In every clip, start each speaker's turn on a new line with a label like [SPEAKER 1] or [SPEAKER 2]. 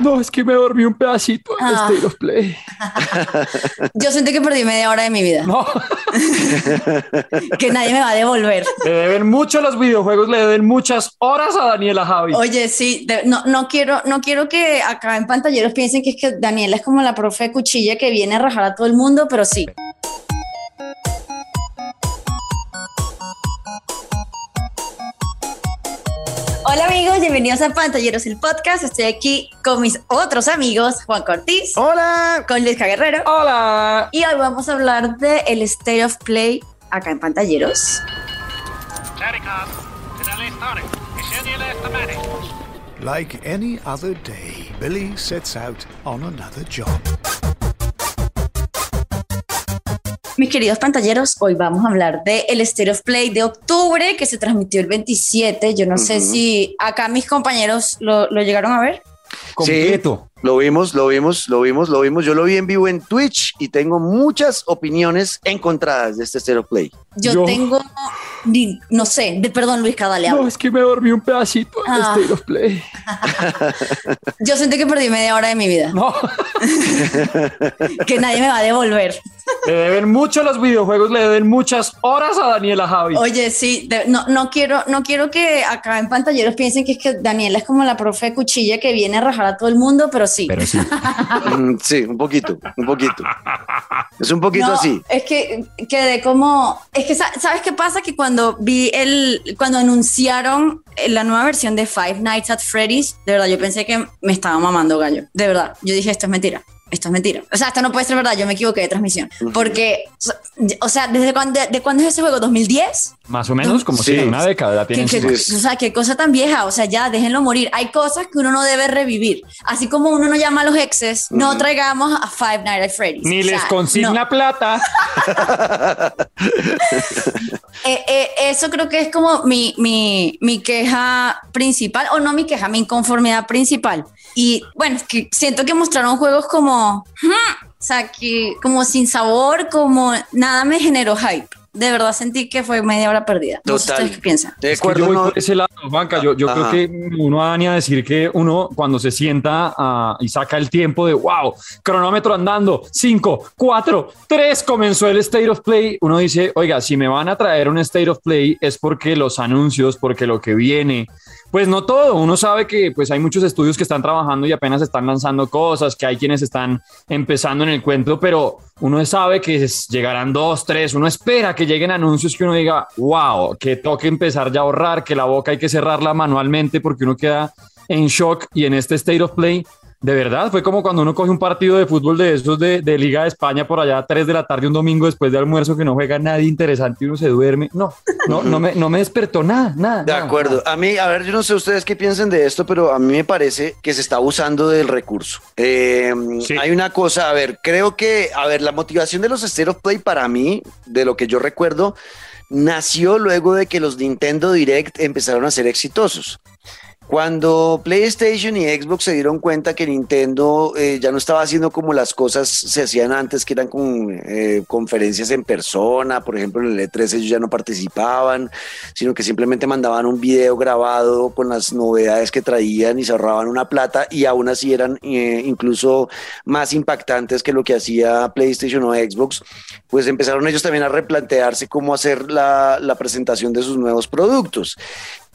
[SPEAKER 1] No, es que me dormí un pedacito en
[SPEAKER 2] Ah.
[SPEAKER 1] State of Play.
[SPEAKER 2] Yo sentí que perdí media hora de mi vida,
[SPEAKER 1] No,
[SPEAKER 2] que nadie me va a devolver.
[SPEAKER 1] le deben mucho los videojuegos, le deben muchas horas a Daniela Javi.
[SPEAKER 2] Oye, sí, de- no, no, quiero, no quiero que acá en pantalleros piensen que es que Daniela es como la profe de cuchilla que viene a rajar a todo el mundo, pero sí. Hola amigos, bienvenidos a Pantalleros el podcast. Estoy aquí con mis otros amigos, Juan Cortiz,
[SPEAKER 3] Hola.
[SPEAKER 2] con Luis Guerrero.
[SPEAKER 1] Hola.
[SPEAKER 2] Y hoy vamos a hablar de el State of Play acá en Pantalleros.
[SPEAKER 4] Like any other day, Billy sets out on another job.
[SPEAKER 2] Mis queridos pantalleros, hoy vamos a hablar de el State of Play de octubre que se transmitió el 27. Yo no sé si acá mis compañeros lo, lo llegaron a ver.
[SPEAKER 1] Completo.
[SPEAKER 3] Lo vimos, lo vimos, lo vimos, lo vimos. Yo lo vi en vivo en Twitch y tengo muchas opiniones encontradas de este Stereo Play.
[SPEAKER 2] Yo,
[SPEAKER 1] Yo-
[SPEAKER 2] tengo, ni- no sé, de, perdón Luis, cada
[SPEAKER 1] No, es que me dormí un pedacito en
[SPEAKER 2] Ah.
[SPEAKER 1] State of Play.
[SPEAKER 2] Yo sentí que perdí media hora de mi vida,
[SPEAKER 1] No,
[SPEAKER 2] que nadie me va a devolver.
[SPEAKER 1] Le deben mucho los videojuegos, le deben muchas horas a Daniela Javi.
[SPEAKER 2] Oye, sí, de- no, no, quiero, no quiero que acá en pantalleros piensen que es que Daniela es como la profe de cuchilla que viene a rajar a todo el mundo, pero sí.
[SPEAKER 1] Pero sí.
[SPEAKER 3] Mm, sí, un poquito, un poquito. Es un poquito
[SPEAKER 2] No,
[SPEAKER 3] así.
[SPEAKER 2] Es que quedé como. Es que, sa- ¿sabes qué pasa? Que cuando vi el. Cuando anunciaron la nueva versión de Five Nights at Freddy's, de verdad, yo pensé que me estaba mamando gallo. De verdad. Yo dije, esto es mentira. Esto es mentira. O sea, esto no puede ser verdad. Yo me equivoqué de transmisión. Porque, o sea, ¿desde cuándo, de, cuándo es ese juego? ¿2010?
[SPEAKER 1] Más o menos como
[SPEAKER 3] Sí.
[SPEAKER 1] si una década la
[SPEAKER 2] ¿Qué,
[SPEAKER 1] tienen.
[SPEAKER 2] qué-
[SPEAKER 3] sí.
[SPEAKER 2] o sea, qué cosa tan vieja. O sea, ya déjenlo morir. Hay cosas que uno no debe revivir. Así como uno no llama a los exes, no traigamos a Five Nights at Freddy's.
[SPEAKER 1] Ni
[SPEAKER 2] O sea,
[SPEAKER 1] les consigna
[SPEAKER 2] no.
[SPEAKER 1] plata.
[SPEAKER 2] Eh, eh, eso creo que es como mi, mi, mi queja principal, o no mi queja, mi inconformidad principal. Y bueno, es que siento que mostraron juegos como, hmm, o sea, que como sin sabor, como nada me generó hype. De verdad sentí que fue media hora perdida. No sé
[SPEAKER 3] Total.
[SPEAKER 2] ustedes qué piensan.
[SPEAKER 3] De
[SPEAKER 1] Es que yo
[SPEAKER 3] acuerdo,
[SPEAKER 1] voy
[SPEAKER 3] no-
[SPEAKER 1] por ese lado, Banca. Yo, yo creo que uno va a venir a decir que uno cuando se sienta ah, y saca el tiempo de wow, cronómetro andando, 5, 4, 3, comenzó el State of Play. Uno dice, oiga, si me van a traer un State of Play es porque los anuncios, porque lo que viene. Pues no todo, uno sabe que pues hay muchos estudios que están trabajando y apenas están lanzando cosas, que hay quienes están empezando en el cuento, pero uno sabe que llegarán dos, tres, uno espera que lleguen anuncios que uno diga, wow, que toque empezar ya a ahorrar, que la boca hay que cerrarla manualmente porque uno queda en shock y en este State of Play, de verdad, fue como cuando uno coge un partido de fútbol de esos de, de Liga de España por allá a 3 de la tarde un domingo después de almuerzo que no juega nadie interesante y uno se duerme. No, no, no me, no me despertó nada, nada.
[SPEAKER 3] De
[SPEAKER 1] nada,
[SPEAKER 3] acuerdo. A mí, a ver, yo no sé ustedes qué piensan de esto, pero a mí me parece que se está abusando del recurso. Eh,
[SPEAKER 1] Sí.
[SPEAKER 3] Hay una cosa, a ver, creo que, a ver, la motivación de los Stereo Play para mí, de lo que yo recuerdo, nació luego de que los Nintendo Direct empezaron a ser exitosos. Cuando PlayStation y Xbox se dieron cuenta que Nintendo eh, ya no estaba haciendo como las cosas se hacían antes, que eran con eh, conferencias en persona, por ejemplo en el E3 ellos ya no participaban, sino que simplemente mandaban un video grabado con las novedades que traían y se ahorraban una plata y aún así eran eh, incluso más impactantes que lo que hacía PlayStation o Xbox, pues empezaron ellos también a replantearse cómo hacer la, la presentación de sus nuevos productos.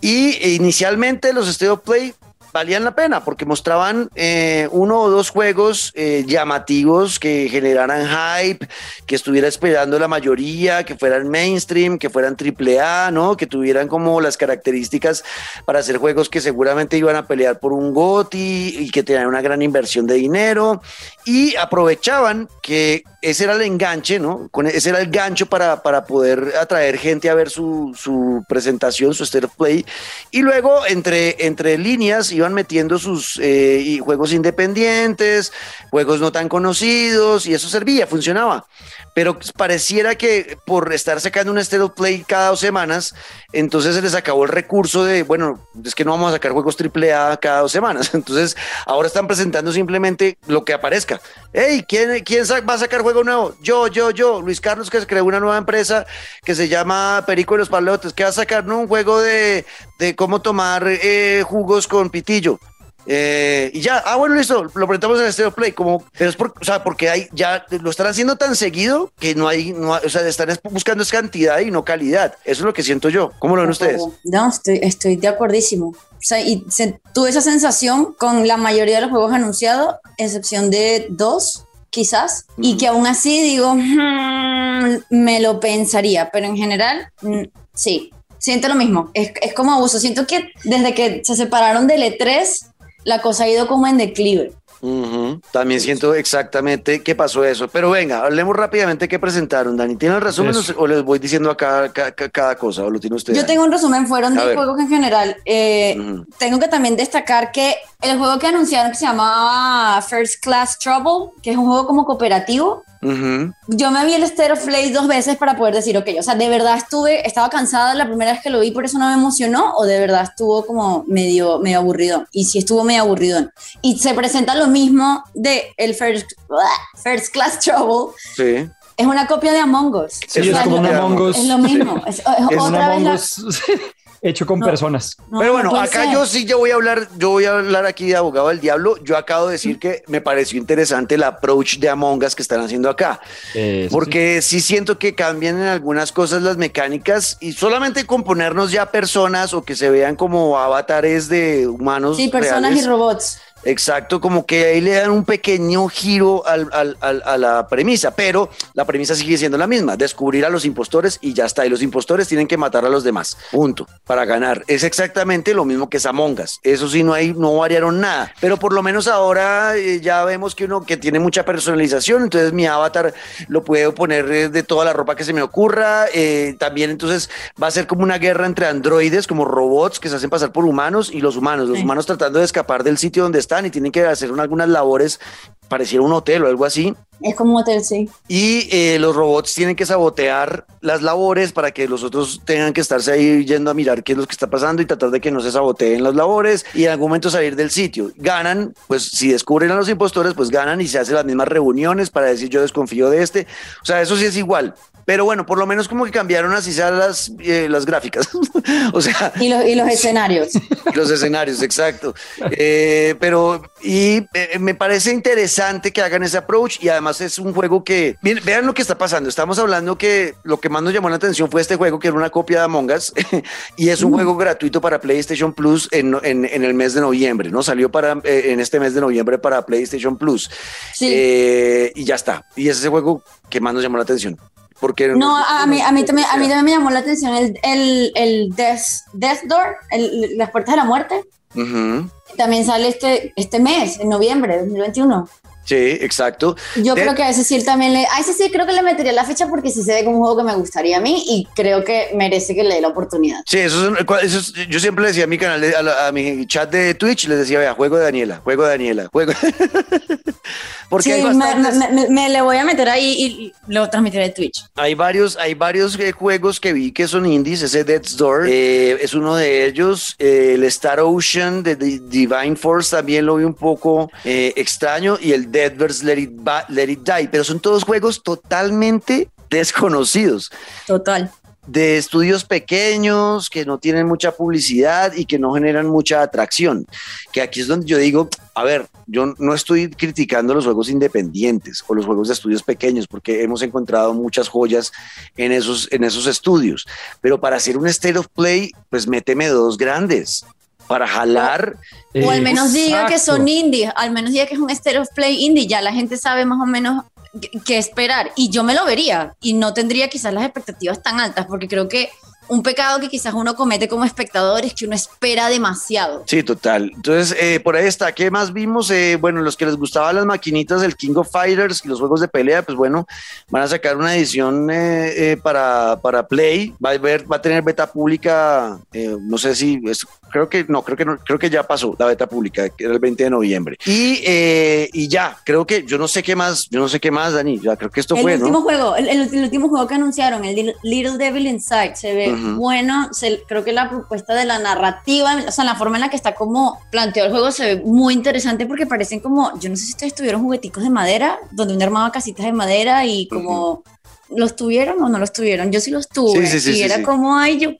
[SPEAKER 3] Y inicialmente los Stereo Play valían la pena porque mostraban eh, uno o dos juegos eh, llamativos que generaran hype, que estuviera esperando la mayoría, que fueran mainstream, que fueran triple A, ¿no? Que tuvieran como las características para hacer juegos que seguramente iban a pelear por un GOTY y que tenían una gran inversión de dinero y aprovechaban que ese era el enganche, ¿no? Con ese era el gancho para, para poder atraer gente a ver su, su presentación, su Stereo Play. Y luego, entre, entre líneas, iban metiendo sus eh, juegos independientes, juegos no tan conocidos, y eso servía, funcionaba. Pero pareciera que por estar sacando un Stereo Play cada dos semanas, entonces se les acabó el recurso de, bueno, es que no vamos a sacar juegos AAA cada dos semanas. Entonces, ahora están presentando simplemente lo que aparezca. Hey, ¿quién, quién va a sacar juego nuevo? Yo, yo, yo, Luis Carlos, que se creó una nueva empresa que se llama Perico y los Palotes. ¿Qué va a sacar? No, un juego de, de cómo tomar eh, jugos con pitillo. Eh, y ya, ah, bueno, listo, lo presentamos en Stereo Play, como, pero es por, o sea, porque hay, ya lo están haciendo tan seguido que no hay, no o sea, están es- buscando es cantidad y no calidad. Eso es lo que siento yo. ¿Cómo lo ven ustedes?
[SPEAKER 2] No, estoy, estoy de acuerdísimo. O sea, y se- tuve esa sensación con la mayoría de los juegos anunciados, excepción de dos, quizás, y que aún así digo, "Hmm, me lo pensaría, pero en general, mm, sí, siento lo mismo. Es, es como abuso. Siento que desde que se separaron del E3, la cosa ha ido como en declive.
[SPEAKER 3] Ujú, También siento exactamente qué pasó eso. Pero venga, hablemos rápidamente qué presentaron, Dani. ¿Tienen el resumen
[SPEAKER 1] Eso.
[SPEAKER 3] o les voy diciendo acá ca- ca- cada cosa o lo tiene usted?
[SPEAKER 2] Yo
[SPEAKER 3] Dani?
[SPEAKER 2] tengo un resumen, fueron
[SPEAKER 3] A
[SPEAKER 2] 10
[SPEAKER 3] ver.
[SPEAKER 2] juegos en general. Eh,
[SPEAKER 3] Ujú.
[SPEAKER 2] Tengo que también destacar que el juego que anunciaron que se llamaba First Class Trouble, que es un juego como cooperativo, Yo me vi el State of Play dos veces para poder decir, ok, o sea, de verdad estuve, estaba cansada la primera vez que lo vi, por eso no me emocionó, o de verdad estuvo como medio, medio aburrido. Y sí estuvo medio aburrido. Y se presenta lo mismo de el First, First Class Trouble,
[SPEAKER 3] Sí.
[SPEAKER 2] es una copia de Among Us.
[SPEAKER 1] Sí,
[SPEAKER 2] O
[SPEAKER 1] es como un Among Us.
[SPEAKER 2] Es lo mismo. Es, es
[SPEAKER 1] Es un
[SPEAKER 2] otra vez
[SPEAKER 1] Among
[SPEAKER 2] la-
[SPEAKER 1] hecho con
[SPEAKER 2] No.
[SPEAKER 1] personas.
[SPEAKER 2] No,
[SPEAKER 3] Pero
[SPEAKER 2] no
[SPEAKER 3] bueno, acá
[SPEAKER 2] ser.
[SPEAKER 3] yo sí yo voy a hablar, yo voy a hablar aquí de abogado del diablo. Yo acabo de decir que me pareció interesante el approach de Among Us que están haciendo acá.
[SPEAKER 1] Eso
[SPEAKER 3] Porque sí siento que cambian en algunas cosas las mecánicas y solamente con ponernos ya personas o que se vean como avatares de humanos.
[SPEAKER 2] Sí, personas
[SPEAKER 3] reales.
[SPEAKER 2] y robots.
[SPEAKER 3] Exacto, como que ahí le dan un pequeño giro al- al- al- a la premisa, pero la premisa sigue siendo la misma, descubrir a los impostores y ya está, y los impostores tienen que matar a los demás, punto, para ganar. Es exactamente lo mismo que Among Us, eso sí, no, hay, no variaron nada, pero por lo menos ahora eh, ya vemos que uno que tiene mucha personalización, entonces mi avatar lo puedo poner eh, de toda la ropa que se me ocurra, eh, también entonces va a ser como una guerra entre androides, como robots que se hacen pasar por humanos y los humanos, los
[SPEAKER 2] Sí.
[SPEAKER 3] humanos tratando de escapar del sitio donde están y tienen que hacer un- algunas labores, pareciera un hotel o algo así.
[SPEAKER 2] Es como un hotel, sí.
[SPEAKER 3] Y eh, los robots tienen que sabotear las labores para que los otros tengan que estarse ahí yendo a mirar qué es lo que está pasando y tratar de que no se saboteen las labores y en algún momento salir del sitio. Ganan, pues si descubren a los impostores, pues ganan y se hacen las mismas reuniones para decir yo desconfío de este. O sea, eso sí es igual. Pero bueno, por lo menos como que cambiaron así las, eh, las gráficas. o sea,
[SPEAKER 2] Y los, y los escenarios.
[SPEAKER 3] los escenarios, exacto. Eh, pero, y eh, me parece interesante que hagan ese approach y además es un juego que, miren, vean lo que está pasando. Estamos hablando que lo que más nos llamó la atención fue este juego que era una copia de Among Us y es un juego gratuito para PlayStation Plus en, en- en el mes de noviembre, ¿no? Salió para, en este mes de noviembre para PlayStation Plus.
[SPEAKER 2] Sí.
[SPEAKER 3] Y ya está. Y es ese juego que más nos llamó la atención. Porque
[SPEAKER 2] No, a, a mí, a, mí también, a mí también me llamó la atención el, el, el Death, Death Door, el- las puertas de la muerte.
[SPEAKER 3] Ujú.
[SPEAKER 2] También sale este, este mes, en noviembre de 2021.
[SPEAKER 3] Sí, exacto.
[SPEAKER 2] Yo
[SPEAKER 3] De-
[SPEAKER 2] creo que a ese sí también le. A ese sí creo que le metería la fecha porque sí se ve como un juego que me gustaría a mí y creo que merece que le dé la oportunidad.
[SPEAKER 3] Sí, eso es, eso es- yo siempre le decía a mi canal, de- a, la- a mi chat de Twitch, les decía, vea, juego de Daniela, juego de Daniela, juego. Porque
[SPEAKER 2] Sí,
[SPEAKER 3] hay,
[SPEAKER 2] me,
[SPEAKER 3] bastantes-
[SPEAKER 2] me- me- me le voy a meter ahí y, lo transmitiré en Twitch.
[SPEAKER 3] hay varios, hay varios eh, juegos que vi que son indies, ese Death's Door eh, es uno de ellos, eh, el Star Ocean de Di- Divine Force también lo vi un poco eh, extraño y el Deadverse Let It, Let It Die, pero son todos juegos totalmente desconocidos.
[SPEAKER 2] Total.
[SPEAKER 3] de estudios pequeños que no tienen mucha publicidad y que no generan mucha atracción. Que aquí es donde yo digo, a ver, yo no estoy criticando los juegos independientes o los juegos de estudios pequeños porque hemos encontrado muchas joyas en esos, en esos estudios. Pero para hacer un state of play, pues méteme dos grandes para jalar.
[SPEAKER 2] O al menos diga que son indie, al menos diga que es un State of Play indie, ya la gente sabe más o menos qué esperar. Y yo me lo vería y no tendría quizás las expectativas tan altas, porque creo que un pecado que quizás uno comete como espectador es que uno espera demasiado.
[SPEAKER 3] Sí, total. Entonces, eh, por ahí está. ¿Qué más vimos? Eh, bueno, los que les gustaban las maquinitas del King of Fighters y los juegos de pelea, pues bueno, van a sacar una edición eh, eh, para, para Play. Va a, haber, va a tener beta pública, eh, no sé si, es- creo que no, creo que no, creo que ya pasó la beta pública, que era el 20 de noviembre. Y, eh, y ya, creo que, yo no sé qué más, yo no sé qué más, Dani, ya creo que esto
[SPEAKER 2] el
[SPEAKER 3] fue,
[SPEAKER 2] último
[SPEAKER 3] ¿no?
[SPEAKER 2] juego, el, el- el último juego que anunciaron, el Little Devil Inside, se ve Bueno. se- creo que la propuesta de la narrativa, o sea, la forma en la que está como planteado el juego se ve muy interesante porque parecen como, yo no sé si ustedes tuvieron jugueticos de madera, donde uno armaba casitas de madera y como. ¿Los tuvieron o no los tuvieron? Yo sí los tuve.
[SPEAKER 3] Sí, sí, sí,
[SPEAKER 2] y era como, ay, yo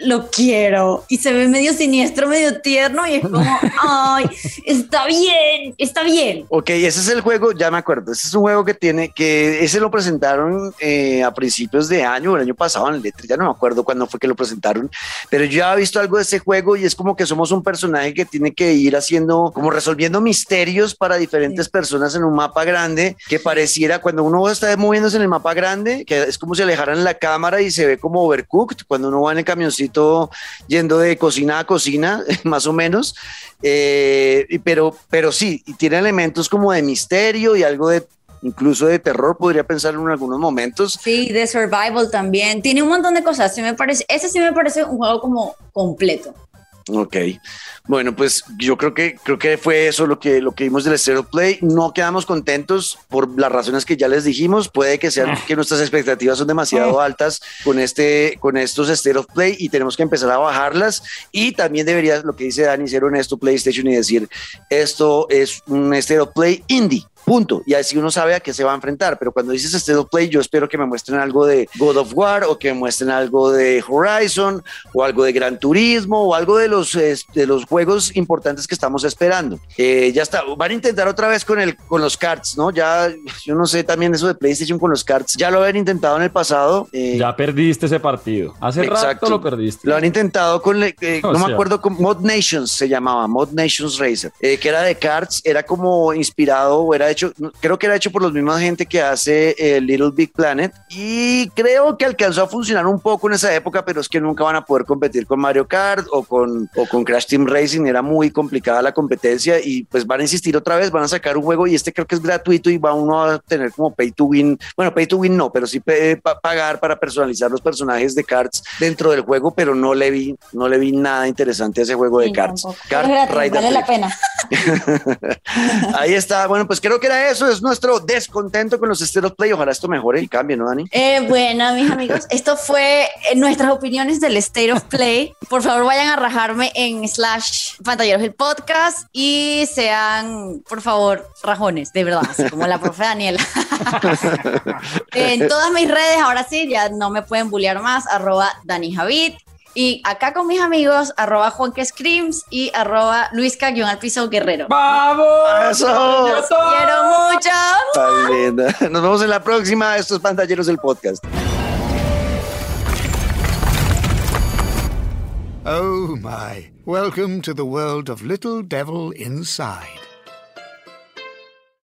[SPEAKER 2] lo quiero. Y se ve medio siniestro, medio tierno y es como, ay, está bien, está bien.
[SPEAKER 3] Ok, ese es el juego, ya me acuerdo, ese es un juego que tiene, que ese lo presentaron eh, a principios de año, el año pasado en E3, ya no me acuerdo cuándo fue que lo presentaron, pero yo ya he visto algo de ese juego y es como que somos un personaje que tiene que ir haciendo, como resolviendo misterios para diferentes personas en un mapa grande, que pareciera cuando uno está moviéndose en el mapa grande, que es como si alejaran la cámara y se ve como overcooked, cuando uno va en el camioncito yendo de cocina a cocina, más o menos, eh, pero, pero sí, tiene elementos como de misterio y algo de incluso de terror, podría pensar en algunos momentos.
[SPEAKER 2] Sí, de survival también. Tiene un montón de cosas. Sí me parece, ese sí me parece un juego como completo.
[SPEAKER 3] Ok, bueno, pues yo creo que creo que fue eso lo que lo que vimos del Stereo Play. No quedamos contentos por las razones que ya les dijimos. Puede que sean que nuestras expectativas son demasiado altas con este con estos Stereo Play y tenemos que empezar a bajarlas. Y también debería lo que dice Dani ser honesto PlayStation y decir esto es un Stereo Play indie. Punto. Y así uno sabe a qué se va a enfrentar. Pero cuando dices State of Play, yo espero que me muestren algo de God of War o que me muestren algo de Horizon o algo de Gran Turismo o algo de los, de los juegos importantes que estamos esperando. Eh, ya está. Van a intentar otra vez con, el, con los cards, ¿no? Ya, yo no sé también eso de PlayStation con los cards. Ya lo habían intentado en el pasado. eh,
[SPEAKER 1] Ya perdiste ese partido. Hace
[SPEAKER 3] Exacto.
[SPEAKER 1] rato lo perdiste.
[SPEAKER 3] Lo han intentado con, eh, no me
[SPEAKER 1] sea.
[SPEAKER 3] acuerdo, con Mod Nations se llamaba, Mod Nations Racer, eh, que era de cards, era como inspirado, o era hecho, creo que era hecho por los mismos gente que hace eh, Little Big Planet, y creo que alcanzó a funcionar un poco en esa época, pero es que nunca van a poder competir con Mario Kart o con, o con Crash Team Racing, era muy complicada la competencia, y pues van a insistir otra vez, van a sacar un juego, y este creo que es gratuito, y va uno a tener como pay to win, bueno, pay to win no, pero sí pa- pagar para personalizar los personajes de cards dentro del juego, pero no le vi, no le vi nada interesante a ese juego de
[SPEAKER 2] Sí, Es gratis,
[SPEAKER 3] Rider
[SPEAKER 2] vale la pena.
[SPEAKER 3] Ahí está. Bueno, pues creo que era eso. Es nuestro descontento con los Stereo Play. Ojalá esto mejore y cambie, ¿no, Dani?
[SPEAKER 2] Eh, bueno, mis amigos, esto fue eh, nuestras opiniones del State of Play. Por favor, vayan a rajarme en slash pantalleros del podcast y sean, por favor, rajones, de verdad, así como la profe Daniela. en todas mis redes, ahora sí, ya no me pueden bullear más, arroba Dani Javid. Y acá con mis amigos, arroba Juanque Screams y arroba Luisca al piso guerrero.
[SPEAKER 1] ¡Vamos!
[SPEAKER 3] ¡Eso!
[SPEAKER 2] Quiero mucho.
[SPEAKER 3] Tan linda. Nos vemos en la próxima. Estos pantalleros del podcast.
[SPEAKER 4] Oh my. Welcome to the world of Little Devil Inside.